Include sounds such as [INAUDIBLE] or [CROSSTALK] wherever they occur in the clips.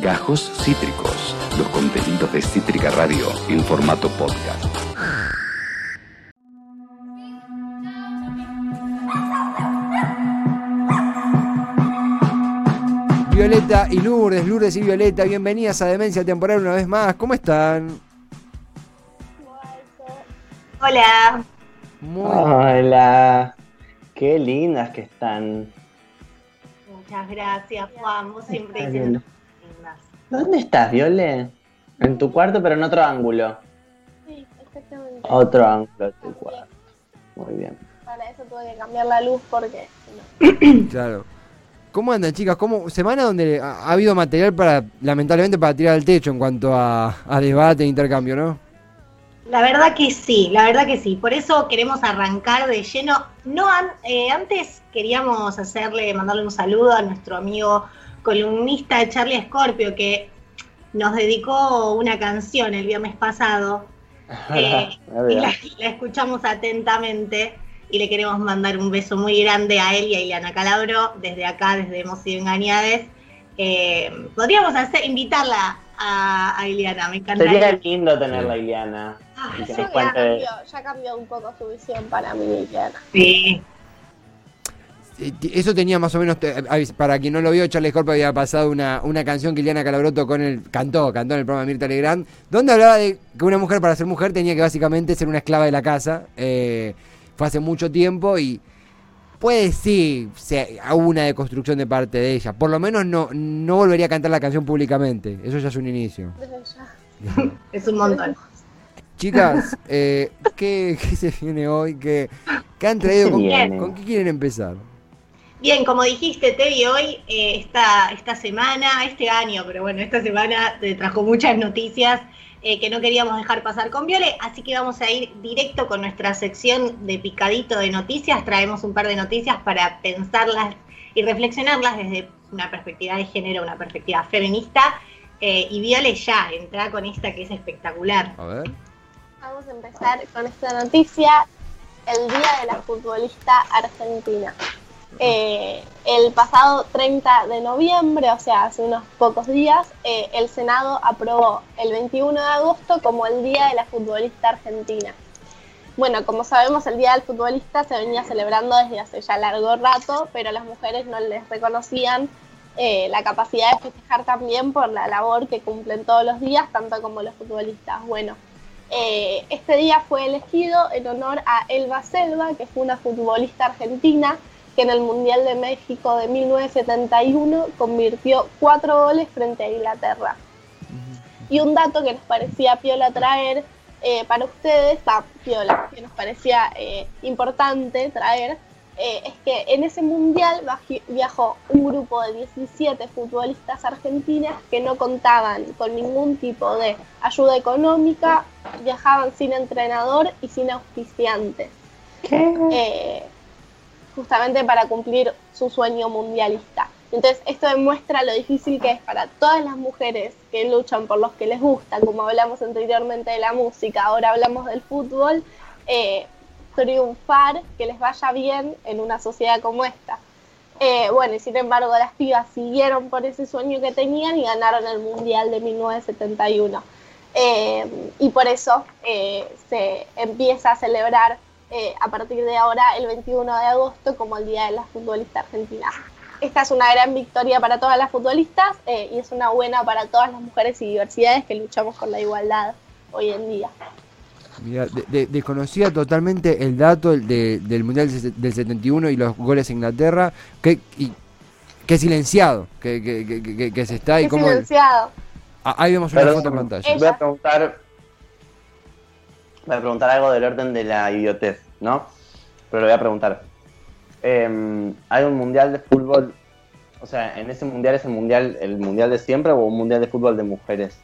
Gajos Cítricos, los contenidos de Cítrica Radio en formato podcast. Violeta y Lourdes, Lourdes y Violeta, bienvenidas a Demencia Temporal una vez más. ¿Cómo están? Hola. Muy Hola, qué lindas que están. Muchas gracias, Juan. Vos siempre ¿Dónde estás, Viole? En tu cuarto, pero en otro ángulo. Sí, exactamente. Otro ángulo de tu cuarto. Muy bien. Para eso tuve que cambiar la luz porque [COUGHS] no. claro. ¿Cómo andan, chicas? ¿Cómo, semana donde ha, ha habido material para, lamentablemente, para tirar al techo en cuanto a, a debate e intercambio, ¿no? La verdad que sí, la verdad que sí. Por eso queremos arrancar de lleno. No an- eh, antes queríamos hacerle, mandarle un saludo a nuestro amigo columnista Charlie Scorpio, que nos dedicó una canción el viernes pasado. [LAUGHS] Eh, y la, la escuchamos atentamente y le queremos mandar un beso muy grande a él y a Ileana Calabro desde acá, desde Hemos sido engañades. Eh, podríamos hacer, invitarla a, a Ileana, me encantaría. Sería lindo tenerla, Iliana. Ah, ya cambió, ya cambió un poco su visión para mí, Liliana. Sí, Eso tenía más o menos, para quien no lo vio, Charles Scorpio había pasado una, una canción que Ileana Calabro tocó en el, cantó, cantó en el programa de Mirta Legrand, donde hablaba de que una mujer para ser mujer tenía que básicamente ser una esclava de la casa. Eh, fue hace mucho tiempo y puede sí, hubo una deconstrucción de parte de ella. Por lo menos no, no volvería a cantar la canción públicamente. Eso ya es un inicio. [LAUGHS] Es un montón. Chicas, eh, ¿qué, qué se viene hoy? ¿Qué, qué han traído? con qué quieren empezar? Bien, como dijiste, Tevi, hoy, eh, esta, esta semana, este año, pero bueno, esta semana te trajo muchas noticias eh, que no queríamos dejar pasar con Viole, así que vamos a ir directo con nuestra sección de picadito de noticias. Traemos un par de noticias para pensarlas y reflexionarlas desde una perspectiva de género, una perspectiva feminista. Eh, y Viole ya entra con esta que es espectacular. A ver. Vamos a empezar con esta noticia, el Día de la Futbolista Argentina. Eh, el pasado 30 de noviembre, o sea, hace unos pocos días, eh, el Senado aprobó el 21 de agosto como el Día de la Futbolista Argentina. Bueno, como sabemos, el Día del Futbolista se venía celebrando desde hace ya largo rato, pero las mujeres no les reconocían eh, la capacidad de festejar también por la labor que cumplen todos los días, tanto como los futbolistas. Bueno, eh, este día fue elegido en honor a Elba Selva, que fue una futbolista argentina que en el Mundial de México de 1971 convirtió cuatro goles frente a Inglaterra. Y un dato que nos parecía piola traer eh, para ustedes, va, piola, que nos parecía eh, importante traer, eh, es que en ese mundial viajó un grupo de 17 futbolistas argentinas que no contaban con ningún tipo de ayuda económica, viajaban sin entrenador y sin auspiciantes. Eh, justamente para cumplir su sueño mundialista. Entonces, esto demuestra lo difícil que es para todas las mujeres que luchan por los que les gusta, como hablamos anteriormente de la música, ahora hablamos del fútbol, eh, triunfar, que les vaya bien en una sociedad como esta. Eh, bueno, y sin embargo, las pibas siguieron por ese sueño que tenían y ganaron el Mundial de 1971. Eh, y por eso se empieza a celebrar eh, a partir de ahora, el 21 de agosto, como el Día de la Futbolista Argentina. Esta es una gran victoria para todas las futbolistas eh, y es una buena para todas las mujeres y diversidades que luchamos por la igualdad hoy en día. Mira, de- de- desconocía totalmente el dato del- de- del Mundial del se- del 71 y los goles a Inglaterra. Que, y, que silenciado, que, que, que- que- que se está y Qué como... silenciado. Ah, ahí vemos una Perdón, foto en pantalla. Voy a preguntar. Voy a preguntar algo del orden de la idiotez, ¿no? Pero lo voy a preguntar. Eh, ¿Hay un mundial de fútbol? O sea, ¿en ese mundial es el mundial, el mundial de siempre o un mundial de fútbol de mujeres?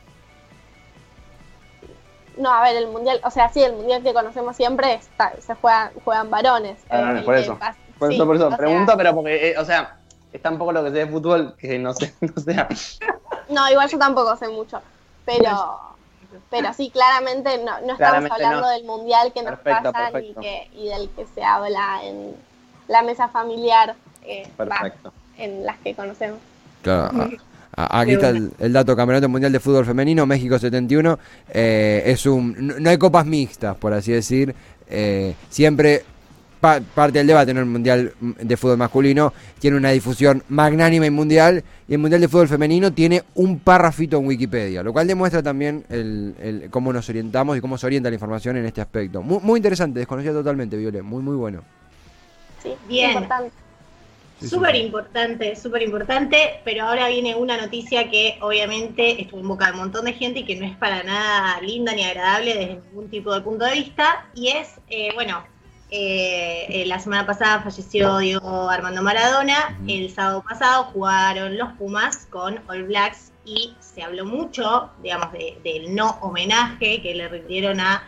No, a ver, el mundial, o sea, sí, el mundial que conocemos siempre está, se juega, juegan varones. Varones, Eh, por eso. Por sí, eso, por eso. sea, Pregunto, pero porque, eh, o sea, es tan poco lo que sé de fútbol que no sé, [LAUGHS] no sé. No, igual yo tampoco sé mucho, pero [LAUGHS] pero sí, claramente no, no estamos hablando no. del mundial que nos Perfecto, perfecto. Y, que, y del que se habla en la mesa familiar, eh, va, en las que conocemos. Claro, A- [LAUGHS] Aquí De está una. el, el dato Campeonato Mundial de Fútbol Femenino, México 71. eh, es un, no, no hay copas mixtas, por así decir. eh, siempre pa- parte del debate en el Mundial de Fútbol Masculino tiene una difusión magnánima y mundial. Y el Mundial de Fútbol Femenino tiene un párrafito en Wikipedia, lo cual demuestra también el, el- cómo nos orientamos y cómo se orienta la información en este aspecto. Muy, muy interesante, desconocida totalmente, Viole. Muy, muy bueno. Sí, Bien. importante. Sí, sí, Súper sí. importante, súper importante, pero ahora viene una noticia que obviamente estuvo en boca de un montón de gente y que no es para nada linda ni agradable desde ningún tipo de punto de vista, y es, eh, bueno, eh, eh, la semana pasada falleció Diego Armando Maradona, el sábado pasado jugaron los Pumas con All Blacks y se habló mucho, digamos, de- del no homenaje que le rindieron a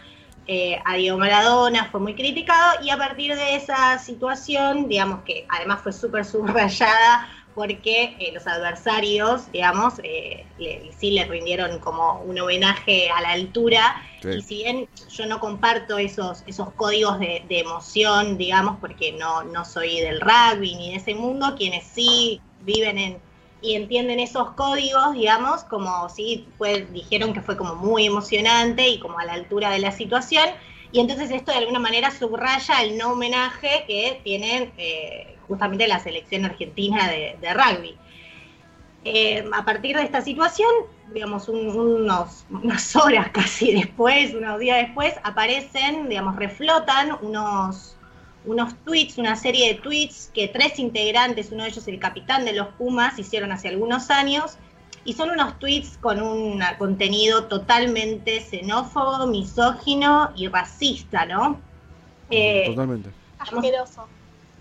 eh, a Diego Maradona, fue muy criticado y a partir de esa situación, digamos que además fue súper subrayada porque eh, los adversarios, digamos, eh, le- sí le rindieron como un homenaje a la altura Sí. y si bien yo no comparto esos, esos códigos de, de emoción, digamos, porque no, no soy del rugby ni de ese mundo, quienes sí viven en y entienden esos códigos, digamos, como sí pues, dijeron que fue como muy emocionante y como a la altura de la situación. Y entonces esto de alguna manera subraya el no homenaje que tienen eh, justamente la selección argentina de, rugby. Eh, a partir de esta situación, digamos, un- unos, unas horas [LAUGHS] casi después, unos días después, aparecen, digamos, reflotan unos, unos tweets, una serie de tweets que tres integrantes, uno de ellos el capitán de los Pumas, hicieron hace algunos años. Y son unos tweets con un contenido totalmente xenófobo, misógino y racista, ¿no? Eh, Totalmente. Asqueroso.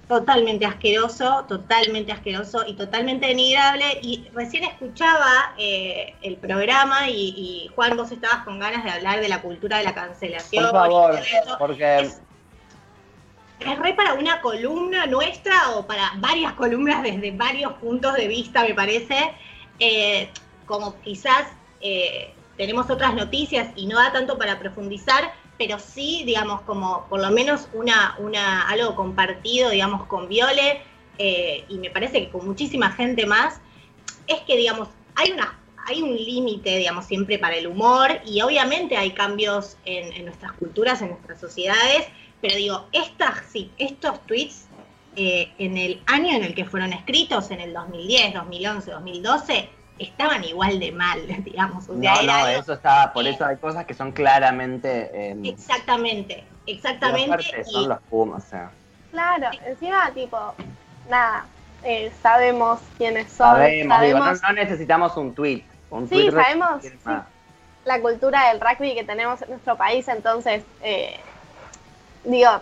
totalmente asqueroso, totalmente asqueroso y totalmente denigrable. Y recién escuchaba eh, el programa y, y, Juan, vos estabas con ganas de hablar de la cultura de la cancelación. Por favor, eso. porque Es, es re para una columna nuestra o para varias [LAUGHS] columnas desde varios puntos de vista, me parece. Eh, como quizás eh, tenemos otras noticias y no da tanto para profundizar, pero sí, digamos, como por lo menos una, algo compartido, digamos, con Viole, eh, y me parece que con muchísima gente más, es que, digamos, hay una hay un límite, digamos, siempre para el humor, y obviamente hay cambios en, en nuestras culturas, en nuestras sociedades, pero digo, estas, sí, estos tweets, eh, en el año en el que fueron escritos, en el 2010, 2011, 2012, estaban igual de mal, [LAUGHS] digamos. O sea, no, era no, algo- eso está, por eh, eso hay cosas que son claramente eh, Exactamente, exactamente. y- son los Pumas, o sea. Claro, encima, tipo, nada, eh, sabemos quiénes son, Sabemos, digo, no, necesitamos un tweet. Un Sí, tweet sabemos, sí. la cultura del rugby que tenemos en nuestro país, entonces, eh, digo,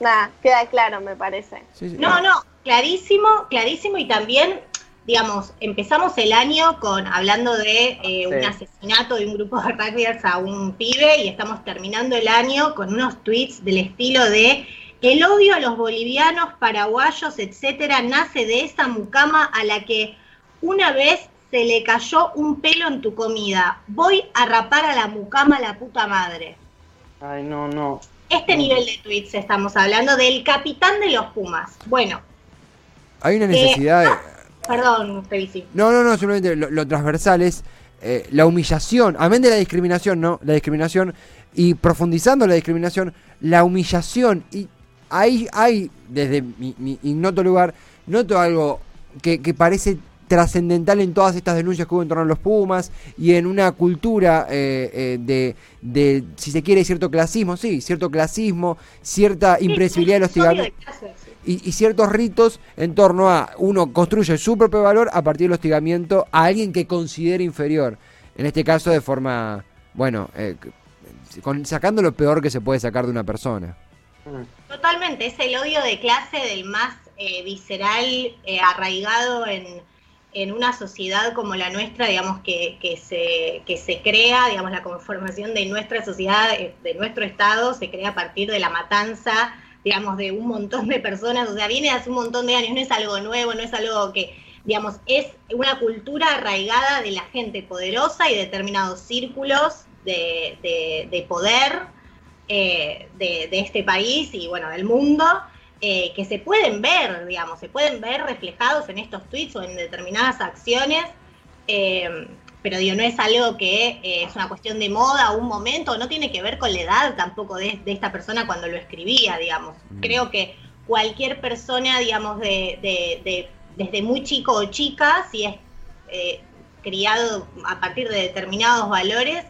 nada, queda claro, me parece. Sí, sí. No, no, clarísimo, clarísimo y también, digamos, empezamos el año con hablando de eh, un Sí. asesinato de un grupo de rugbyers a un pibe y estamos terminando el año con unos tweets del estilo de el odio a los bolivianos, paraguayos, etcétera, nace de esa mucama a la que una vez se le cayó un pelo en tu comida. Voy a rapar a la mucama la puta madre. Ay, no, no. Este nivel de tweets estamos hablando del capitán de los Pumas. Bueno, Hay una necesidad de... Perdón, Felici. No, no, no, simplemente lo, lo transversal es eh, la humillación, amén de la discriminación, ¿no? La discriminación y profundizando la discriminación, la humillación. Y ahí hay, desde mi, mi ignoto lugar, noto algo que, que parece trascendental en todas estas denuncias que hubo en torno a los Pumas y en una cultura eh, eh, de, de, si se quiere, cierto clasismo, sí, cierto clasismo, cierta impresibilidad del hostigamiento y, y ciertos ritos en torno a uno construye su propio valor a partir del hostigamiento a alguien que considera inferior. En este caso de forma, bueno, eh, con, sacando lo peor que se puede sacar de una persona. Totalmente, es el odio de clase del más eh, visceral, eh, arraigado en, en una sociedad como la nuestra, digamos, que, que, se, que se crea, digamos, la conformación de nuestra sociedad, eh, de nuestro Estado, se crea a partir de la matanza, digamos, de un montón de personas, o sea, viene hace un montón de años, no es algo nuevo, no es algo que, digamos, es una cultura arraigada de la gente poderosa y determinados círculos de, de, de poder eh, de, de, este país y, bueno, del mundo. Eh, que se pueden ver, digamos, se pueden ver reflejados en estos tweets o en determinadas acciones. Eh, pero digo, no es algo que eh, es una cuestión de moda o un momento, no tiene que ver con la edad tampoco de, de esta persona cuando lo escribía, digamos. Mm. Creo que cualquier persona, digamos, de, de- de- desde muy chico o chica, si es eh, criado a partir de determinados valores,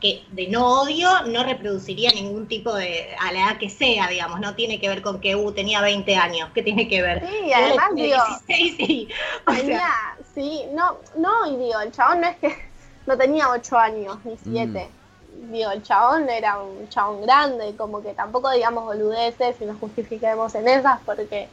que de no odio no reproduciría ningún tipo de, a la edad que sea, digamos, no tiene que ver con que uh, tenía 20 años, ¿qué tiene que ver? Sí, además, digo, 16 y, [LAUGHS] o sea, Tenía, sí, no, no, y digo, el chabón no es que no tenía ocho años ni siete. Digo, el chabón era un chabón grande, como que tampoco digamos boludeces y nos justifiquemos en esas porque,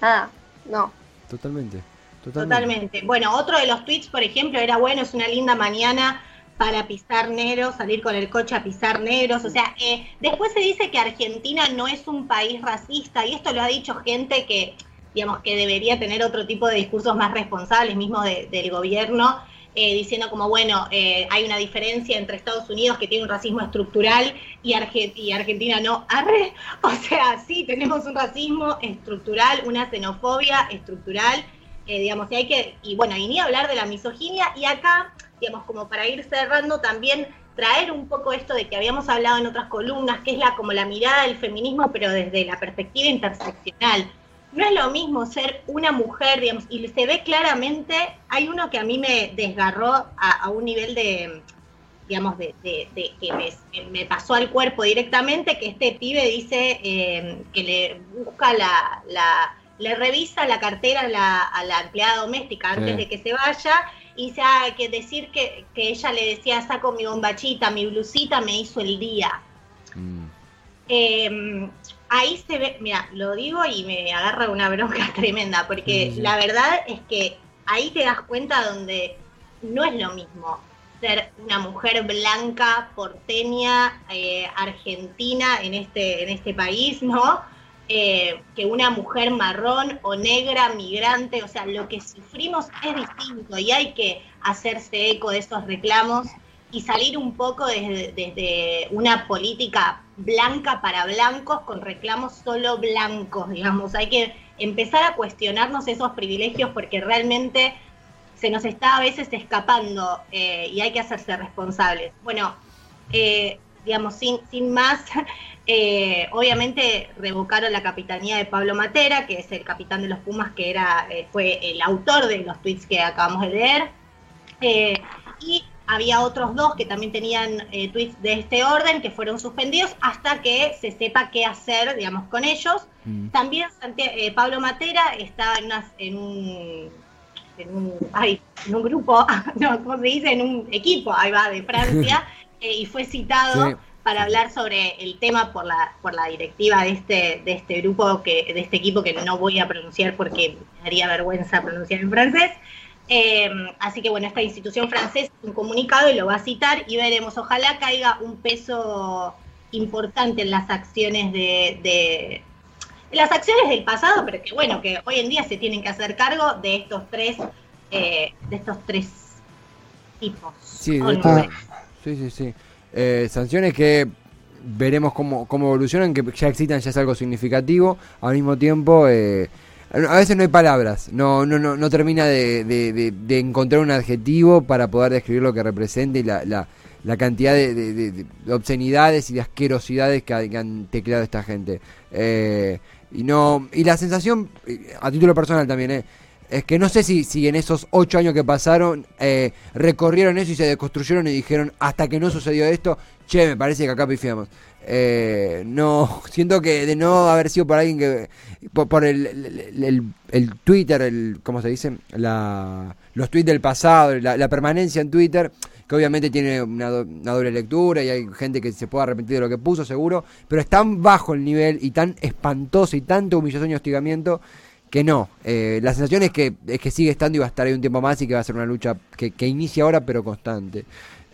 nada, no. Totalmente. Totalmente. Totalmente. Bueno, otro de los tweets, por ejemplo, era bueno, es una linda mañana para pisar negros, salir con el coche a pisar negros. O sea, eh, después se dice que Argentina no es un país racista, y esto lo ha dicho gente que, digamos, que debería tener otro tipo de discursos más responsables, mismo de- del gobierno, eh, diciendo como, bueno, eh, hay una diferencia entre Estados Unidos que tiene un racismo estructural y, y Argentina no. Arre, [LAUGHS] o sea, sí, tenemos un racismo estructural, una xenofobia estructural, eh, digamos, y hay que, y bueno, y ni hablar de la misoginia, y acá, digamos, como para ir cerrando, también traer un poco esto de que habíamos hablado en otras columnas, que es la como la mirada del feminismo, pero desde la perspectiva interseccional. No es lo mismo ser una mujer, digamos, y se ve claramente, hay uno que a mí me desgarró a, un nivel de, digamos, de, de- de que me, pasó al cuerpo directamente, que este pibe dice eh, que le busca la- le revisa la cartera a la, a la empleada doméstica antes Sí. de que se vaya, y dice ah, que decir que, que ella le decía, saco mi bombachita, mi blusita, me hizo el día. Mm. Eh, ahí se ve, mira, lo digo y me agarra una bronca [LAUGHS] tremenda, porque la verdad es que ahí te das cuenta donde no es lo mismo ser una mujer blanca, porteña, eh, argentina en este, en este país, ¿no? Eh, que una mujer marrón o negra, migrante, o sea, lo que sufrimos es distinto y hay que hacerse eco de esos reclamos y salir un poco desde, una política blanca para blancos con reclamos solo blancos, digamos. Hay que empezar a cuestionarnos esos privilegios porque realmente se nos está a veces escapando eh, y hay que hacerse responsables. Bueno, eh, digamos, sin, sin más, [LAUGHS] eh, obviamente revocaron la capitanía de Pablo Matera, que es el capitán de los Pumas, que era eh, fue el autor de los tweets que acabamos de leer. Eh, y había otros dos que también tenían tweets de este orden que fueron suspendidos hasta que se sepa qué hacer, digamos, con ellos. Mm. También Pablo Matera estaba en, unas- en un en un, ay, en un grupo, [LAUGHS] no, ¿cómo se dice? En un equipo, ahí va, de Francia, [LAUGHS] eh, y fue citado Sí. Para hablar sobre el tema por la, por la directiva de este, de este grupo, que, de este equipo que no voy a pronunciar porque me daría vergüenza pronunciar en francés. Eh, así que bueno, esta institución francesa un comunicado y lo va a citar y veremos, ojalá caiga un peso importante en las acciones de, de- en las acciones del pasado, pero que bueno, que hoy en día se tienen que hacer cargo de estos tres, eh, de estos tres tipos. Sí, de nueve. sí, sí, sí. Eh, sanciones que veremos cómo, cómo evolucionan, que ya existan, ya es algo significativo. Al mismo tiempo, eh, a veces no hay palabras, no, no, no, no termina de, de- encontrar un adjetivo para poder describir lo que representa y la, la, la cantidad de, de- de- de obscenidades y de asquerosidades que, ha- que han tecleado esta gente. Eh, y no y la sensación, eh, a título personal también, eh, es que no sé si, si en esos ocho años que pasaron eh, recorrieron eso y se deconstruyeron y dijeron hasta que no sucedió esto, che, me parece que acá pifiamos. Eh, no, [LAUGHS] siento que de no haber sido por alguien que, por, por el, el, Twitter, el, ¿cómo se dice? La, los tweets del pasado, la, permanencia en Twitter, que obviamente tiene una doble lectura y hay gente que se puede arrepentir de lo que puso, seguro, pero es tan bajo el nivel y tan espantoso y tanto humillación y hostigamiento que no. Eh, la sensación es que, es que sigue estando y va a estar ahí un tiempo más y que va a ser una lucha que, que inicia ahora pero constante.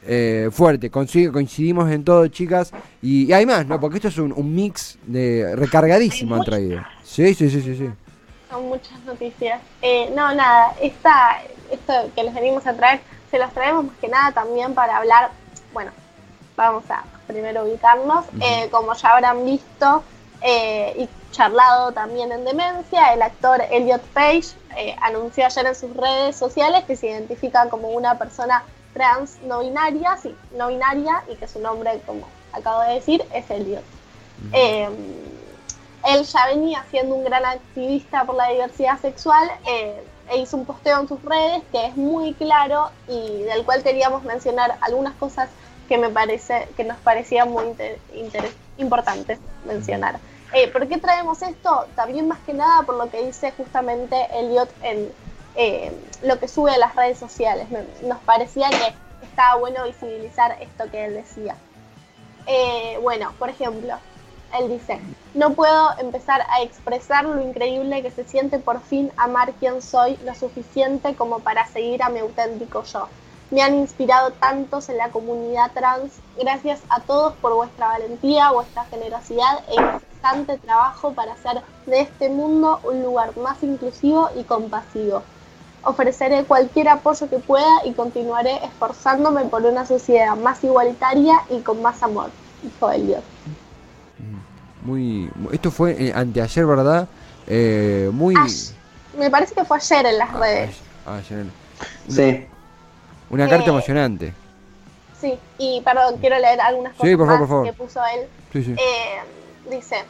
Eh, fuerte, coincidimos en todo, chicas. Y, y hay más, ¿no? Porque esto es un, un mix de recargadísimo han traído. Sí, sí, sí, sí, sí. Son muchas noticias. Eh, no, nada, esta, esto que les venimos a traer, se los traemos más que nada también para hablar, bueno, vamos a primero ubicarnos, eh, como ya habrán visto, eh, y charlado también en demencia. El actor Elliot Page eh, anunció ayer en sus redes sociales que se identifica como una persona trans no binaria, sí, no binaria, y que su nombre, como acabo de decir, es Elliot. Eh, él ya venía siendo un gran activista por la diversidad sexual eh, e hizo un posteo en sus redes que es muy claro y del cual queríamos mencionar algunas cosas que me parece que nos parecían muy importantes mencionar. Eh, ¿Por qué traemos esto? También más que nada por lo que dice justamente Elliot en eh, lo que sube a las redes sociales. nos parecía que estaba bueno visibilizar esto que él decía. Eh, bueno, por ejemplo, él dice, no puedo empezar a expresar lo increíble que se siente por fin amar quien soy lo suficiente como para seguir a mi auténtico yo. Me han inspirado tantos en la comunidad trans. Gracias a todos por vuestra valentía, vuestra generosidad e trabajo para hacer de este mundo un lugar más inclusivo y compasivo. Ofreceré cualquier apoyo que pueda y continuaré esforzándome por una sociedad más igualitaria y con más amor, dijo Elliot. Muy, esto fue eh, anteayer, ¿verdad? Eh, muy. me parece que fue ayer en las ah, redes. Ayer. Sí. Una carta emocionante. Sí, y perdón, quiero leer algunas cosas más que puso él. Eh, dice,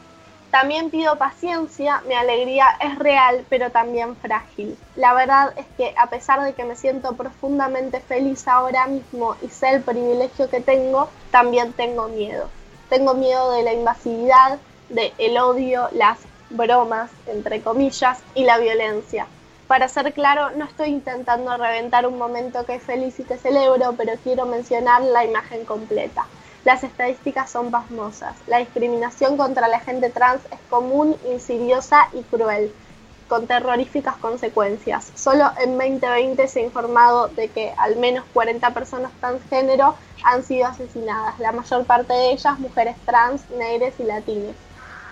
también pido paciencia, mi alegría es real, pero también frágil. La verdad es que a pesar de que me siento profundamente feliz ahora mismo y sé el privilegio que tengo, también tengo miedo. Tengo miedo de la invasividad, de el odio, las bromas, entre comillas, y la violencia. Para ser claro, no estoy intentando reventar un momento que es feliz y que celebro, pero quiero mencionar la imagen completa. Las estadísticas son pasmosas. La discriminación contra la gente trans es común, insidiosa y cruel, con terroríficas consecuencias. Solo en 2020 se ha informado de que al menos 40 personas transgénero han sido asesinadas, la mayor parte de ellas mujeres trans, negras y latinas.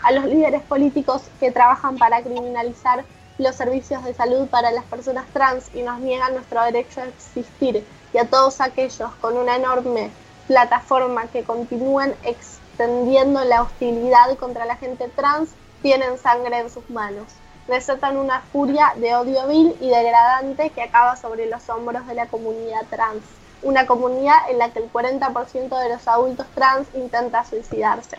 A los líderes políticos que trabajan para criminalizar los servicios de salud para las personas trans y nos niegan nuestro derecho a existir y a todos aquellos con una enorme plataforma que continúen extendiendo la hostilidad contra la gente trans tienen sangre en sus manos. Desatan una furia de odio vil y degradante que acaba sobre los hombros de la comunidad trans. Una comunidad en la que el 40% de los adultos trans intenta suicidarse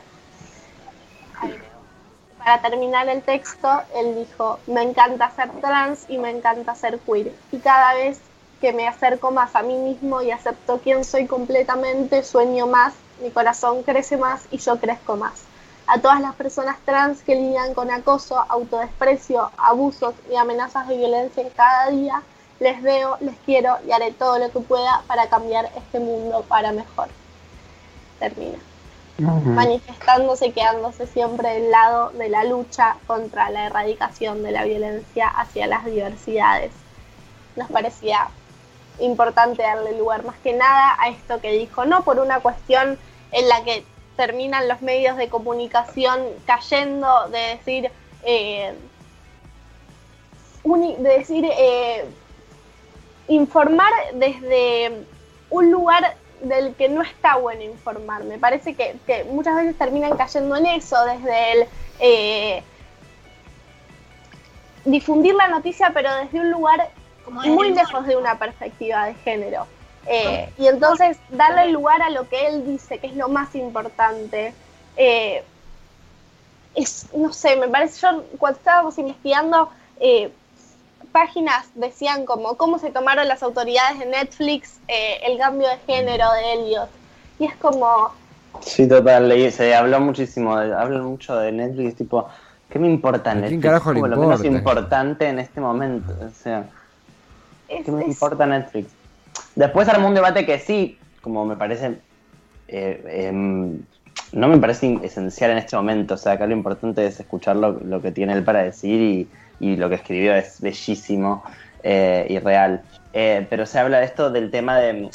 para terminar el texto, él dijo, me encanta ser trans y me encanta ser queer. Y cada vez que me acerco más a mí mismo y acepto quién soy completamente, sueño más, mi corazón crece más y yo crezco más. A todas las personas trans que lidian con acoso, autodesprecio, abusos y amenazas de violencia cada día, les veo, les quiero y haré todo lo que pueda para cambiar este mundo para mejor. Termina manifestándose, quedándose siempre del lado de la lucha contra la erradicación de la violencia hacia las diversidades. Nos parecía importante darle lugar más que nada a esto que dijo, no por una cuestión en la que terminan los medios de comunicación cayendo de decir, eh, de decir, eh, informar desde un lugar del que no está bueno informar. Me parece que, muchas veces terminan cayendo en eso, desde el eh, difundir la noticia, pero desde un lugar muy lejos de una perspectiva de género. Eh, y entonces darle lugar a lo que él dice, que es lo más importante. Eh, es, no sé, me parece, yo cuando estábamos investigando, páginas decían como cómo se tomaron las autoridades de Netflix eh, el cambio de género de Elliot. Y es como... Sí, total, leí, se habló muchísimo, hablan mucho de Netflix, tipo, ¿qué me importa Netflix? ¿Quién carajo lo menos importante en este momento, o sea, ¿qué me importa Netflix? Después armó un debate que sí, como me parece, eh, em, no me parece esencial en este momento, o sea, acá lo importante es escuchar lo, lo que tiene él para decir y y lo que escribió es bellísimo eh, y real. Eh, pero se habla de esto del tema de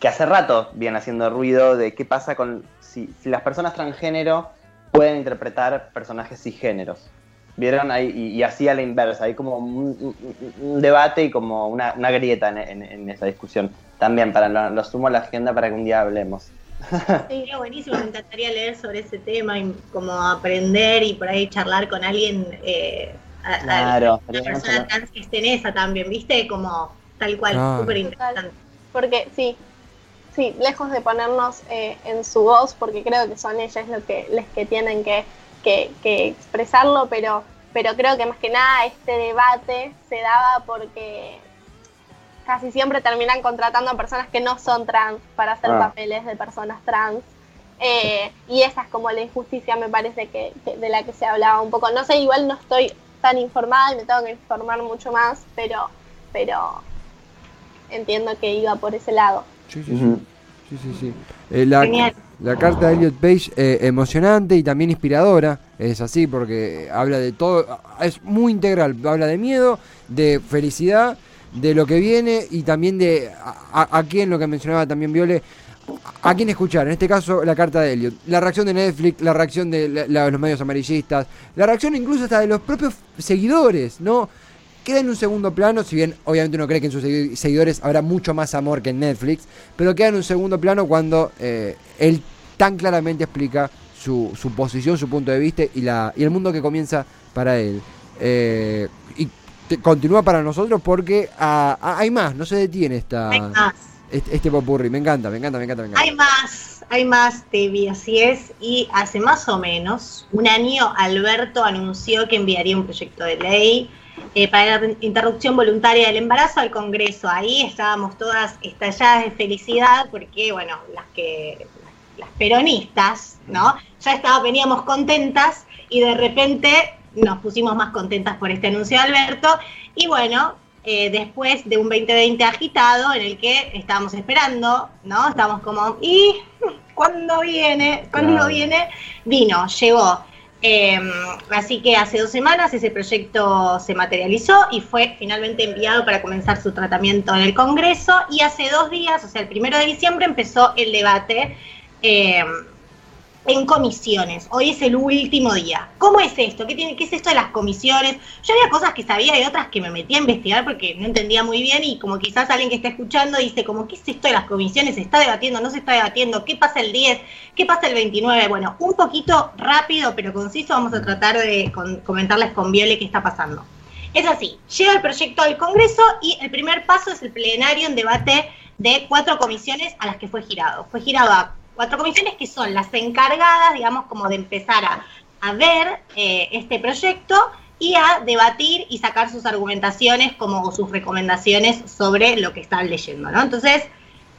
que hace rato viene haciendo ruido de qué pasa con si, las personas transgénero pueden interpretar personajes cisgéneros. ¿Vieron? Ahí, y, así a la inversa, hay como un, debate y como una, grieta en, esa discusión. También, para lo, sumo a la agenda para que un día hablemos. [LAUGHS] Sí, sería buenísimo, me encantaría leer sobre ese tema y como aprender y por ahí charlar con alguien, eh, a- a- Claro, una estaría persona mucho trans que esté en esa también, ¿viste? Como tal cual, Claro. súper interesante. Porque sí, sí, lejos de ponernos eh, en su voz, porque creo que son ellas lo que, las que tienen que, que- que expresarlo, pero, pero creo que más que nada este debate se daba porque casi siempre terminan contratando a personas que no son trans para hacer Ah. papeles de personas trans. Eh, y esa es como la injusticia, me parece, que, que- de la que se hablaba un poco. No sé, igual no estoy tan informada y me tengo que informar mucho más, pero, pero entiendo que iba por ese lado. Sí, sí, sí. Sí, sí, sí. Eh, la, Genial. La carta de Elliot Page, eh, emocionante y también inspiradora, es así, porque habla de todo, es muy integral, habla de miedo, de felicidad, de lo que viene y también de a, a- quién, lo que mencionaba también Viole, a quién escuchar, en este caso la carta de Elliot, la reacción de Netflix, la reacción de la- la- los medios amarillistas, la reacción incluso hasta de los propios seguidores, ¿no? Queda en un segundo plano, si bien obviamente uno cree que en sus segui- seguidores habrá mucho más amor que en Netflix, pero queda en un segundo plano cuando eh, él tan claramente explica su, su posición, su punto de vista y, la, y el mundo que comienza para él. Eh, y te- continúa para nosotros porque ah, ah, hay más, no se detiene esta, Hay más. este, este popurrí. Me encanta, me encanta, me encanta, me encanta. Hay más, hay más, Tevi, así es. Y hace más o menos un año Alberto anunció que enviaría un proyecto de ley eh, para la interrupción voluntaria del embarazo al Congreso. Ahí estábamos todas estalladas de felicidad porque, bueno, las que las peronistas, ¿no? Ya estaba, veníamos contentas y de repente nos pusimos más contentas por este anuncio de Alberto. Y bueno, eh, después de un 2020 agitado en el que estábamos esperando, ¿no? Estábamos como, ¿y cuándo viene? ¿Cuándo Claro. viene? Vino, llegó. Eh, así que hace dos semanas ese proyecto se materializó y fue finalmente enviado para comenzar su tratamiento en el Congreso. Y hace dos días, o sea, el primero de diciembre empezó el debate eh, en comisiones. Hoy es el último día. ¿Cómo es esto? ¿Qué, tiene, ¿Qué es esto de las comisiones? Yo había cosas que sabía y otras que me metí a investigar porque no entendía muy bien y como quizás alguien que está escuchando dice como, ¿qué es esto de las comisiones? ¿Se está debatiendo? ¿No se está debatiendo? ¿Qué pasa el 10? ¿Qué pasa el 29? Bueno, un poquito rápido pero conciso vamos a tratar de con- comentarles con Viole qué está pasando. Es así, llega el proyecto al Congreso y el primer paso es el plenario en debate de cuatro comisiones a las que fue girado. Fue girado a cuatro comisiones que son las encargadas, digamos, como de empezar a, a ver eh, este proyecto y a debatir y sacar sus argumentaciones como sus recomendaciones sobre lo que están leyendo, ¿no? Entonces,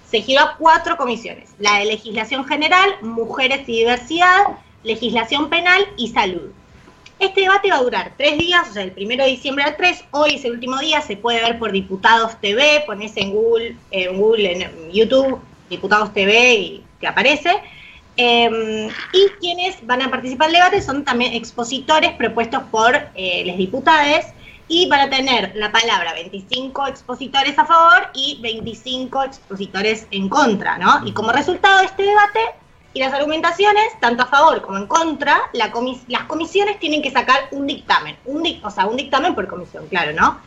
se giró a cuatro comisiones. La de legislación general, mujeres y diversidad, legislación penal y salud. Este debate va a durar tres días, o sea, el primero de diciembre al 3, hoy es el último día, se puede ver por Diputados TV, pones en Google, en Google, en YouTube, Diputados TV y aparece. Eh, y quienes van a participar del debate son también expositores propuestos por eh, los diputados y van a tener la palabra 25 expositores a favor y 25 expositores en contra, ¿no? Y como resultado de este debate y las argumentaciones, tanto a favor como en contra, las comisiones tienen que sacar un dictamen, un o sea, un dictamen por comisión, claro, ¿no?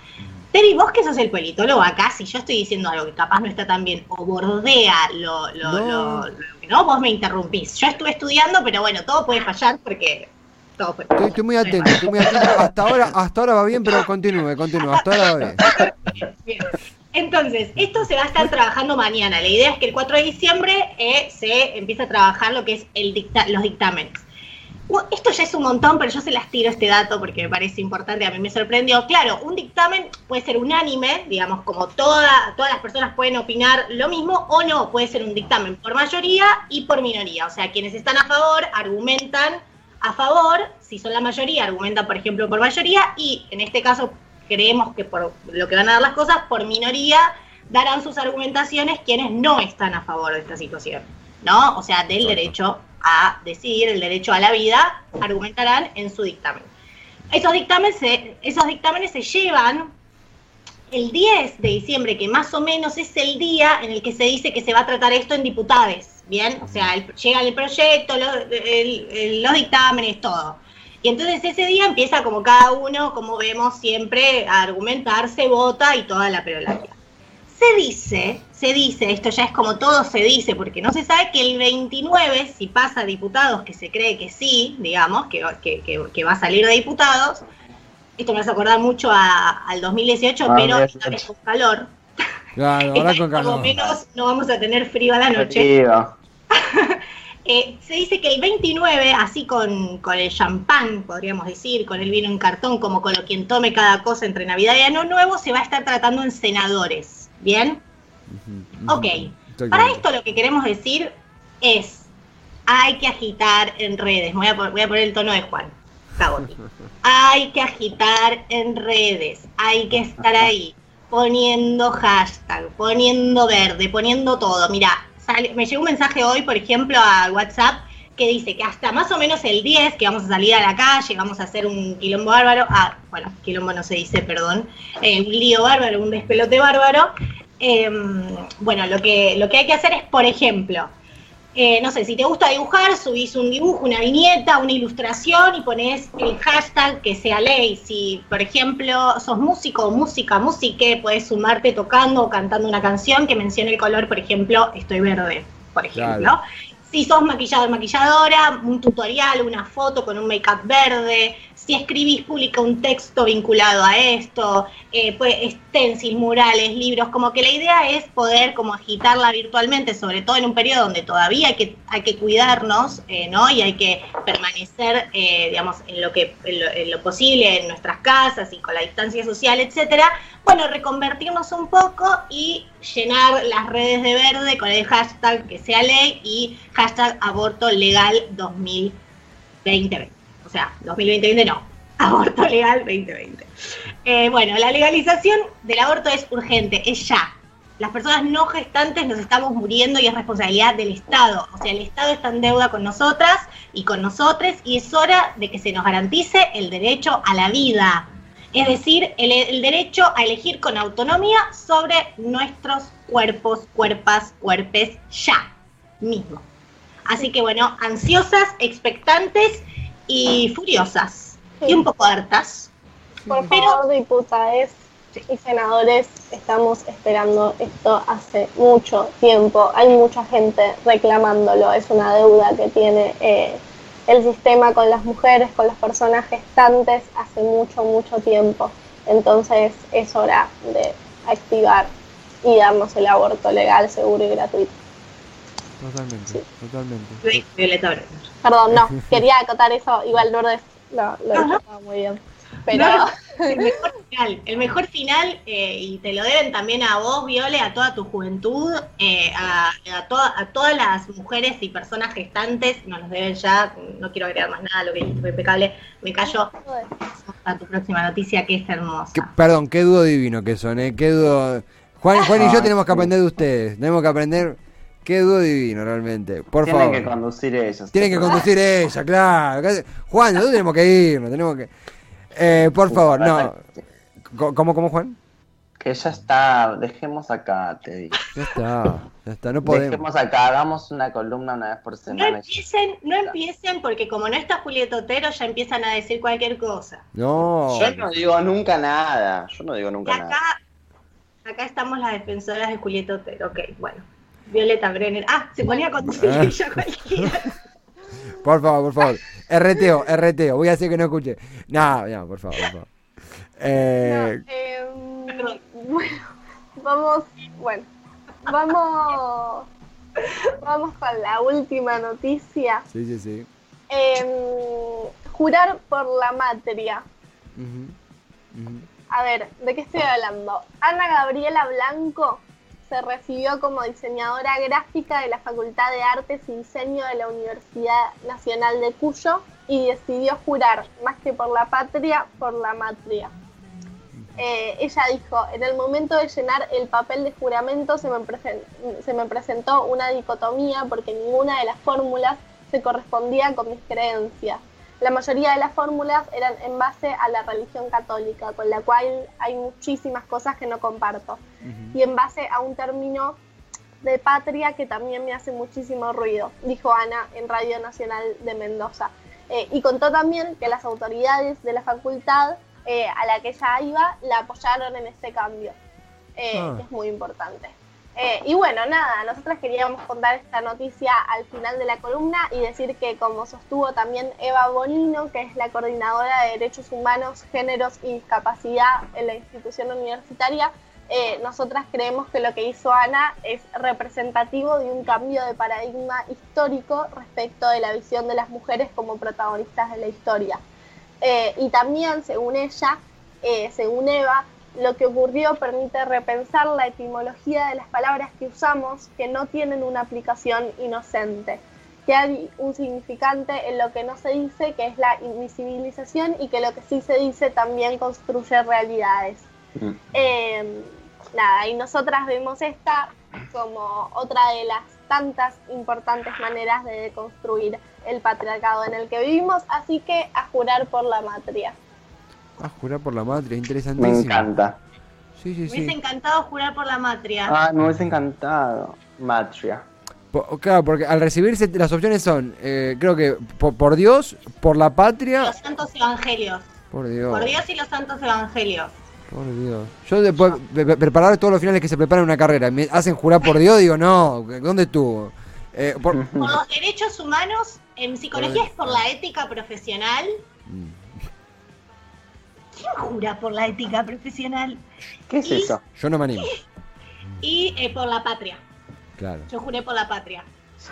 Teri, vos que sos el politólogo acá, si yo estoy diciendo algo que capaz no está tan bien o bordea lo, lo, No. lo- lo que no, vos me interrumpís. Yo estuve estudiando, pero bueno, todo puede fallar porque todo puede Estoy, estoy muy atento, estoy muy atento. Hasta ahora, hasta ahora va bien, pero continúe, continúe. Hasta ahora va bien. Bien. Entonces, esto se va a estar trabajando mañana. La idea es que el 4 de diciembre eh, se empieza a trabajar lo que es el dicta- los dictámenes. Esto ya es un montón, pero yo se las tiro este dato porque me parece importante, a mí me sorprendió. Claro, un dictamen puede ser unánime, digamos, como toda, todas las personas pueden opinar lo mismo, o no, puede ser un dictamen por mayoría y por minoría. O sea, quienes están a favor argumentan a favor, si son la mayoría, argumentan, por ejemplo, por mayoría, y en este caso creemos que por lo que van a dar las cosas, por minoría darán sus argumentaciones quienes no están a favor de esta situación, ¿no? O sea, del derecho a decidir, el derecho a la vida, argumentarán en su dictamen. Esos dictámenes se, esos dictámenes se llevan el 10 de diciembre, que más o menos es el día en el que se dice que se va a tratar esto en diputades, ¿bien? O sea, llega el proyecto, los dictámenes, todo. Y entonces ese día empieza como cada uno, como vemos siempre, a argumentar, se vota y toda la perolaria. Se dice, se dice, esto ya es como todo se dice, porque no se sabe que el 29, si pasa a diputados, que se cree que sí, digamos, que, que- que- que va a salir de diputados, esto me hace acordar mucho a- al 2018, Ah, pero mira, esta vez con calor. Claro, [LAUGHS] ahora con por lo calor. menos no vamos a tener frío a la noche. [LAUGHS] Eh, se dice que el 29, así con, con el champán, podríamos decir, con el vino en cartón, como con lo quien tome cada cosa entre Navidad y Año Nuevo, se va a estar tratando en senadores. ¿Bien? Ok. Estoy Para esto lo que queremos decir es, hay que agitar en redes. Voy a, voy a poner el tono de Juan. [LAUGHS] Hay que agitar en redes, hay que estar ahí, poniendo hashtag, poniendo verde, poniendo todo. Mira, sale- me llegó un mensaje hoy, por ejemplo, a WhatsApp que dice que hasta más o menos el 10, que vamos a salir a la calle, vamos a hacer un quilombo bárbaro, ah, bueno, quilombo no se dice, perdón, eh, un lío bárbaro, un despelote bárbaro. Em, bueno, lo que, lo que hay que hacer es, por ejemplo, eh, no sé, si te gusta dibujar, subís un dibujo, una viñeta, una ilustración y pones el hashtag que sea ley. Si, por ejemplo, sos músico o música, músique, puedes sumarte tocando o cantando una canción que mencione el color, por ejemplo, estoy verde, por ejemplo. Claro. Si sos maquillador, maquilladora, un tutorial, una foto con un make-up verde. Si escribís, publica un texto vinculado a esto. Eh, pues, stencil, murales, libros. Como que la idea es poder como agitarla virtualmente, sobre todo en un periodo donde todavía hay que, hay que cuidarnos, eh, ¿no? Y hay que permanecer, eh, digamos, en lo, que, en lo, en lo posible en nuestras casas y con la distancia social, etcétera. Bueno, reconvertirnos un poco y llenar las redes de verde con el hashtag que sea ley y hashtag aborto legal 2020. O sea, 2020 no, [LAUGHS] aborto legal 2020. Eh, bueno, la legalización del aborto es urgente, es ya. Las personas no gestantes nos estamos muriendo y es responsabilidad del Estado. O sea, el Estado está en deuda con nosotras y con nosotros y es hora de que se nos garantice el derecho a la vida. Es decir, el, el derecho a elegir con autonomía sobre nuestros cuerpos, cuerpas, cuerpes, ya mismo. Así que bueno, ansiosas, expectantes y furiosas. Y un poco hartas. Por Pero- favor, diputados y senadores, estamos esperando esto hace mucho tiempo. Hay mucha gente reclamándolo. Es una deuda que tiene eh, el sistema con las mujeres, con las personas gestantes hace mucho, mucho tiempo. Entonces es hora de activar y darnos el aborto legal, seguro y gratuito. Totalmente, totalmente. Violeta Brenner. Perdón, no, [LAUGHS] quería acotar eso. Igual Lourdes lo, lo muy bien. Pero No, [LAUGHS] el mejor final, el mejor final eh, y te lo deben también a vos, Viole, a toda tu juventud, eh, a, a, toda- a todas las mujeres y personas gestantes, nos los deben ya, no quiero agregar más nada, lo que dijiste fue impecable, me callo a tu próxima noticia que es hermosa. Perdón, qué dúo divino que son, ¿eh? Qué dúo... Juan, Juan y yo Ay, tenemos que aprender de ustedes. Tenemos que aprender qué dúo divino realmente. Por tienen favor. que conducir ellos. Tienen que conducir ella, claro. Juan, nosotros tenemos que irnos, tenemos que... Eh, por favor, no. ¿Cómo, cómo, Juan? Que ya está, dejemos acá, te digo. Ya está, ya está, no podemos. Dejemos acá, hagamos una columna una vez por No semana. empiecen, no empiecen porque como no está Julieta Otero ya empiezan a decir cualquier cosa. No. Yo no digo nunca nada, yo no digo nunca nada. acá, acá estamos las defensoras de Julieta Otero, ok, bueno. Violeta Brenner. Ah, se ponía a conducir Ah. ella cualquiera. [LAUGHS] Por favor, por favor. RTO, RTO. Voy a hacer que no escuche. No, no, por favor, por favor. Eh, No, em, [LAUGHS] bueno, vamos, bueno, vamos, vamos con la última noticia. sí, sí, sí. Em, jurar por la ujú. A ver, ¿de qué estoy hablando? Ana Gabriela Blanco se recibió como diseñadora gráfica de la Facultad de Artes y Diseño de la Universidad Nacional de Cuyo y decidió jurar, más que por la patria, por la matria. Eh, ella dijo, en el momento de llenar el papel de juramento se me, presen- se me presentó una dicotomía porque ninguna de las fórmulas se correspondía con mis creencias. La mayoría de las fórmulas eran en base a la religión católica, con la cual hay muchísimas cosas que no comparto. Y en base a un término de patria que también me hace muchísimo ruido, dijo Ana en Radio Nacional de Mendoza. Eh, y contó también que las autoridades de la facultad eh, a la que ella iba la apoyaron en este cambio. eh, Ah. que es muy importante. Eh, y bueno, nada, nosotras queríamos contar esta noticia al final de la columna y decir que como sostuvo también Eva Bonino, que es la coordinadora de Derechos Humanos, Géneros y Discapacidad en la institución universitaria, eh, nosotras creemos que lo que hizo Ana es representativo de un cambio de paradigma histórico respecto de la visión de las mujeres como protagonistas de la historia. Eh, y también, según ella, eh, según Eva, lo que ocurrió permite repensar la etimología de las palabras que usamos que no tienen una aplicación inocente, que hay un significante en lo que no se dice, que es la invisibilización, y que lo que sí se dice también construye realidades. Mm. Eh, nada, y nosotras vemos esta como otra de las tantas importantes maneras de deconstruir el patriarcado en el que vivimos, así que a jurar por la matria. Ah, jurar por la Me interesantísimo. encanta. Sí, sí, Me hubiese encantado jurar por la matria. Ah, me hubiese encantado. Matria. Po- claro, porque al recibirse las opciones son, eh, creo que po- por, Dios, por la patria. Los santos evangelios. Por Dios. Por Dios y los santos evangelios. Por Dios. Yo después de preparar todos los finales que se preparan en una carrera, me hacen jurar por Dios, digo, no, ¿dónde estuvo? Eh, por- [LAUGHS] Por los derechos humanos, en psicología es por la ética profesional. ¿Quién jura por la ética profesional? ¿Qué es Y- eso? yo no me animo. Y eh, por la patria. Claro. Yo juré por la patria.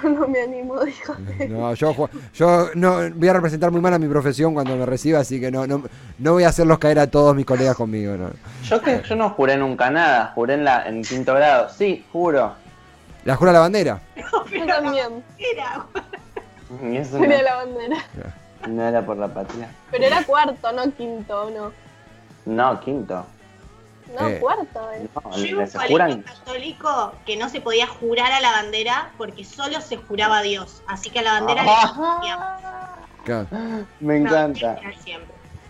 Yo no me animo, dijo. No, yo, yo no voy a representar muy mal a mi profesión cuando me reciba, así que no, no, no voy a hacerlos caer a todos mis colegas conmigo. No. Yo que yo no juré nunca nada, juré en la en quinto grado. Sí, juro. ¿La jura la bandera? [LAUGHS] Yo también. Era. Y eso Juré no, la bandera. No era por la patria. Pero era cuarto, no quinto, no. No, quinto. No, Eh. cuarto. eh. No, Yo un se colegio juran. católico que no se podía jurar a la bandera porque solo se juraba a Dios. Así que a la bandera Ah. le Claro. Me encanta.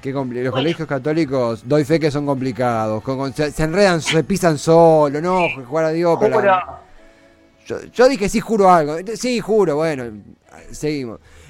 Qué compli- Los Bueno. colegios católicos, doy fe que son complicados. con- con- se, se enredan, se pisan solo, no, jugar a Dios. Juro. yo, yo dije sí juro algo. Sí, juro, bueno, seguimos.